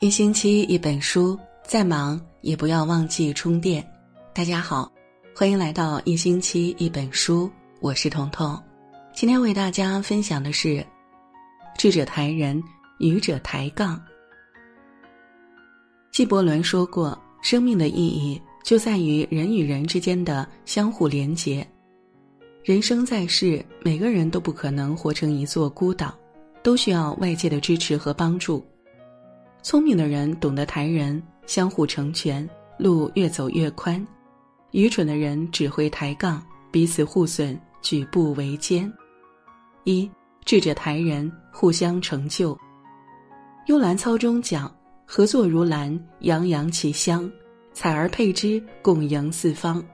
一星期一本书，再忙也不要忘记充电。大家好，欢迎来到一星期一本书，我是彤彤。今天为大家分享的是：智者抬人，愚者抬杠。纪伯伦说过，生命的意义就在于人与人之间的相互连结。人生在世，每个人都不可能活成一座孤岛，都需要外界的支持和帮助。聪明的人懂得抬人，相互成全，路越走越宽；愚蠢的人只会抬杠，彼此互损，举步维艰。一智者抬人，互相成就。幽兰操中讲：“合作如兰，洋洋其香；采而配之，共赢四方。”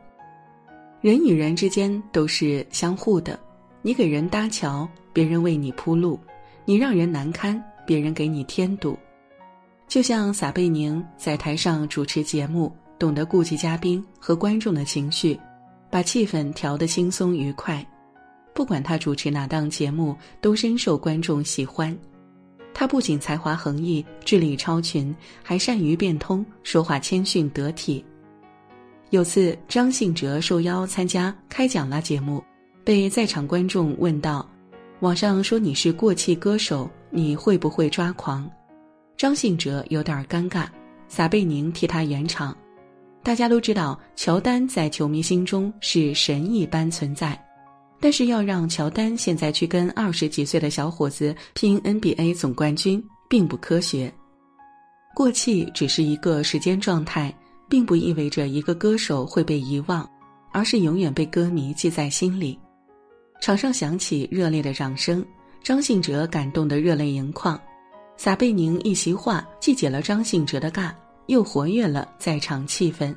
人与人之间都是相互的，你给人搭桥，别人为你铺路；你让人难堪，别人给你添堵。就像撒贝宁在台上主持节目，懂得顾及嘉宾和观众的情绪，把气氛调得轻松愉快。不管他主持哪档节目，都深受观众喜欢。他不仅才华横溢、智力超群，还善于变通，说话谦逊得体。有次张信哲受邀参加《开讲啦》节目，被在场观众问到：“网上说你是过气歌手，你会不会抓狂？”张信哲有点尴尬，撒贝宁替他圆场。大家都知道，乔丹在球迷心中是神一般存在，但是要让乔丹现在去跟二十几岁的小伙子拼 NBA 总冠军，并不科学。过气只是一个时间状态，并不意味着一个歌手会被遗忘，而是永远被歌迷记在心里。场上响起热烈的掌声，张信哲感动得热泪盈眶。撒贝宁一席话，既解了张信哲的尬，又活跃了在场气氛。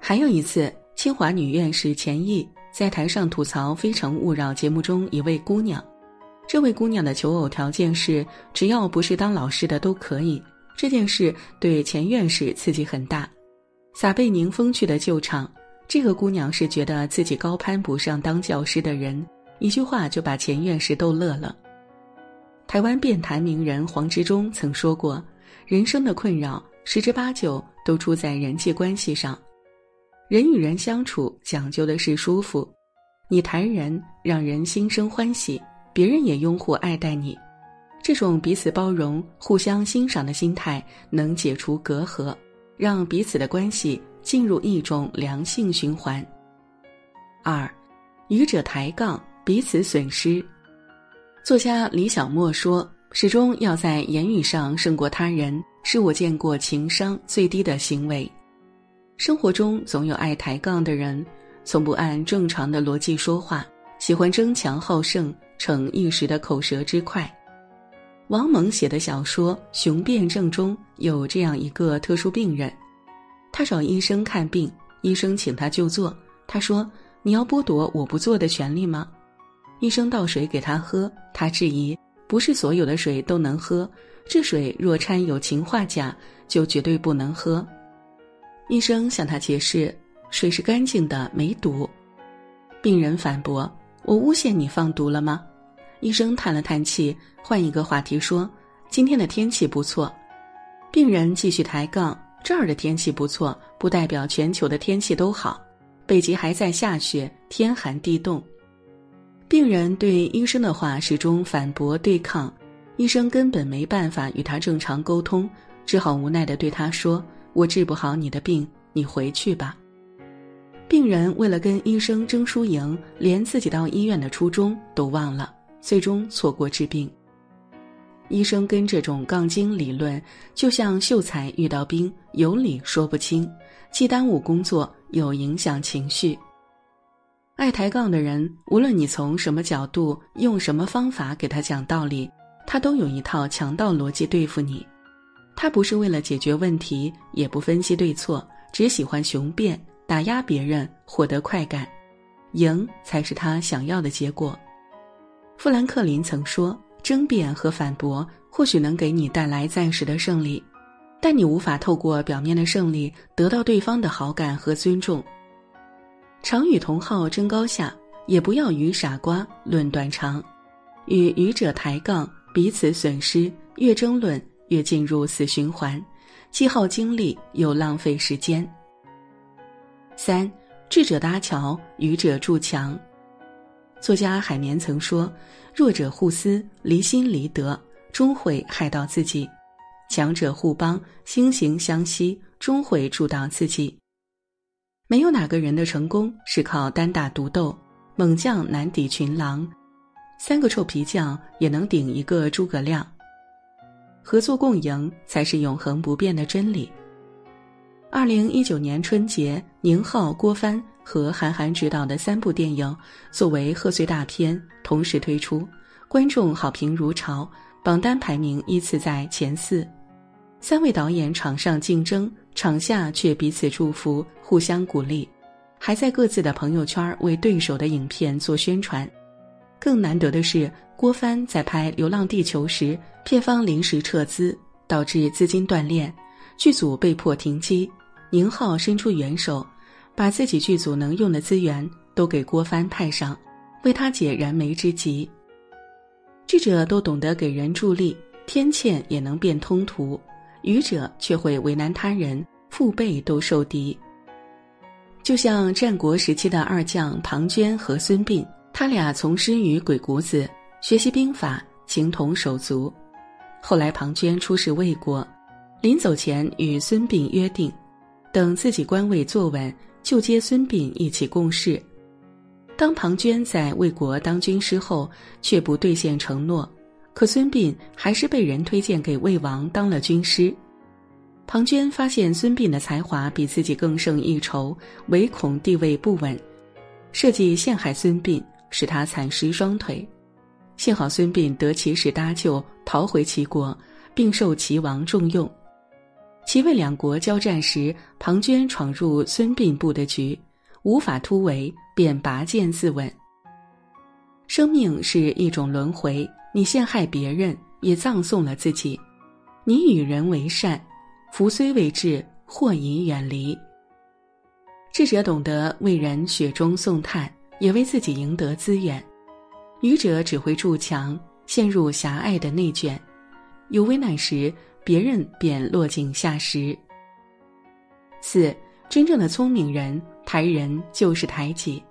还有一次，清华女院士钱毅在台上吐槽《非诚勿扰》节目中一位姑娘，这位姑娘的求偶条件是只要不是当老师的都可以。这件事对钱院士刺激很大。撒贝宁风趣的救场，这个姑娘是觉得自己高攀不上当教师的人，一句话就把钱院士逗乐了。台湾辩坛名人黄执中曾说过：“人生的困扰十之八九都出在人际关系上。人与人相处讲究的是舒服，你谈人让人心生欢喜，别人也拥护爱戴你。这种彼此包容、互相欣赏的心态，能解除隔阂，让彼此的关系进入一种良性循环。”二，愚者抬杠，彼此损失。作家李小莫说：“始终要在言语上胜过他人，是我见过情商最低的行为。生活中总有爱抬杠的人，从不按正常的逻辑说话，喜欢争强好胜，逞一时的口舌之快。”王蒙写的小说《雄辩症》中有这样一个特殊病人，他找医生看病，医生请他就坐，他说：“你要剥夺我不做的权利吗？”医生倒水给他喝，他质疑：不是所有的水都能喝，这水若掺有氰化钾，就绝对不能喝。医生向他解释：水是干净的，没毒。病人反驳：我诬陷你放毒了吗？医生叹了叹气，换一个话题说：今天的天气不错。病人继续抬杠：这儿的天气不错，不代表全球的天气都好。北极还在下雪，天寒地冻。病人对医生的话始终反驳对抗，医生根本没办法与他正常沟通，只好无奈地对他说：“我治不好你的病，你回去吧。”病人为了跟医生争输赢，连自己到医院的初衷都忘了，最终错过治病。医生跟这种杠精理论，就像秀才遇到兵，有理说不清，既耽误工作，又影响情绪。爱抬杠的人，无论你从什么角度、用什么方法给他讲道理，他都有一套强盗逻辑对付你。他不是为了解决问题，也不分析对错，只喜欢雄辩，打压别人，获得快感，赢才是他想要的结果。富兰克林曾说：“争辩和反驳或许能给你带来暂时的胜利，但你无法透过表面的胜利得到对方的好感和尊重。”常与同好争高下，也不要与傻瓜论短长。与愚者抬杠，彼此损失，越争论越进入死循环，既耗精力又浪费时间。三，智者搭桥，愚者筑墙。作家海绵曾说：“弱者互撕，离心离德，终会害到自己；强者互帮，惺惺相惜，终会助到自己。”没有哪个人的成功是靠单打独斗，猛将难敌群狼，三个臭皮匠也能顶一个诸葛亮。合作共赢才是永恒不变的真理。二零一九年春节，宁浩、郭帆和韩寒执导的三部电影作为贺岁大片同时推出，观众好评如潮，榜单排名依次在前四。三位导演场上竞争，场下却彼此祝福，互相鼓励，还在各自的朋友圈为对手的影片做宣传。更难得的是，郭帆在拍《流浪地球》时，片方临时撤资，导致资金断裂，剧组被迫停机。宁浩伸出援手，把自己剧组能用的资源都给郭帆派上，为他解燃眉之急。智者都懂得给人助力，天堑也能变通途。愚者却会为难他人，腹背都受敌。就像战国时期的二将庞涓和孙膑，他俩从师于鬼谷子，学习兵法，情同手足。后来庞涓出使魏国，临走前与孙膑约定，等自己官位坐稳，就接孙膑一起共事。当庞涓在魏国当军师后，却不兑现承诺。可孙膑还是被人推荐给魏王当了军师。庞涓发现孙膑的才华比自己更胜一筹，唯恐地位不稳，设计陷害孙膑，使他惨失双腿。幸好孙膑得其时搭救，逃回齐国，并受齐王重用。齐魏两国交战时，庞涓闯入孙膑布的局，无法突围，便拔剑自刎。生命是一种轮回。你陷害别人，也葬送了自己；你与人为善，福虽未至，祸已远离。智者懂得为人雪中送炭，也为自己赢得资源；愚者只会筑墙，陷入狭隘的内卷。有危难时，别人便落井下石。四，真正的聪明人抬人就是抬己。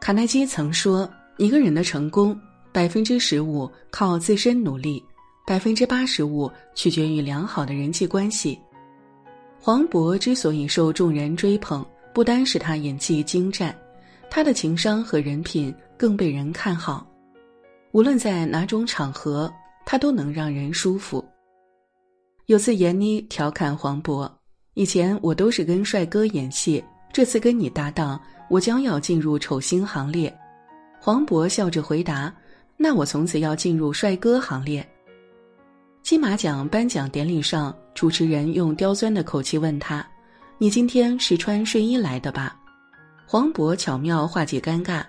卡耐基曾说：“一个人的成功。”百分之十五靠自身努力，百分之八十五取决于良好的人际关系。黄渤之所以受众人追捧，不单是他演技精湛，他的情商和人品更被人看好。无论在哪种场合，他都能让人舒服。有次闫妮调侃黄渤：“以前我都是跟帅哥演戏，这次跟你搭档，我将要进入丑星行列。”黄渤笑着回答。那我从此要进入帅哥行列。金马奖颁奖典礼上，主持人用刁钻的口气问他：“你今天是穿睡衣来的吧？”黄渤巧妙化解尴尬：“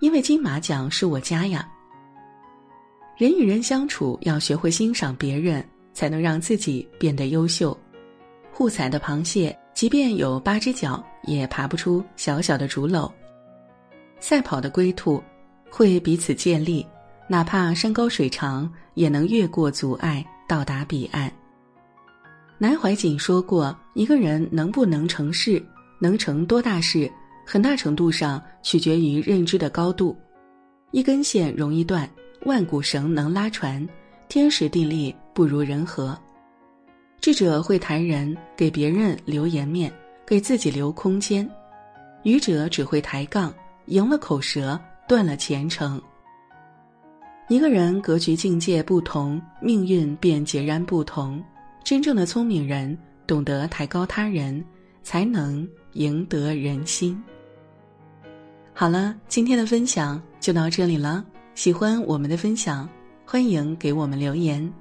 因为金马奖是我家呀。”人与人相处要学会欣赏别人，才能让自己变得优秀。互踩的螃蟹，即便有八只脚，也爬不出小小的竹篓。赛跑的龟兔，会彼此借力。哪怕山高水长，也能越过阻碍到达彼岸。南怀瑾说过：“一个人能不能成事，能成多大事，很大程度上取决于认知的高度。一根线容易断，万古绳能拉船，天时地利不如人和。智者会抬人，给别人留颜面，给自己留空间；愚者只会抬杠，赢了口舌，断了前程。”一个人格局境界不同，命运便截然不同。真正的聪明人懂得抬高他人，才能赢得人心。好了，今天的分享就到这里了。喜欢我们的分享，欢迎给我们留言。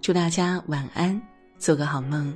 祝大家晚安，做个好梦。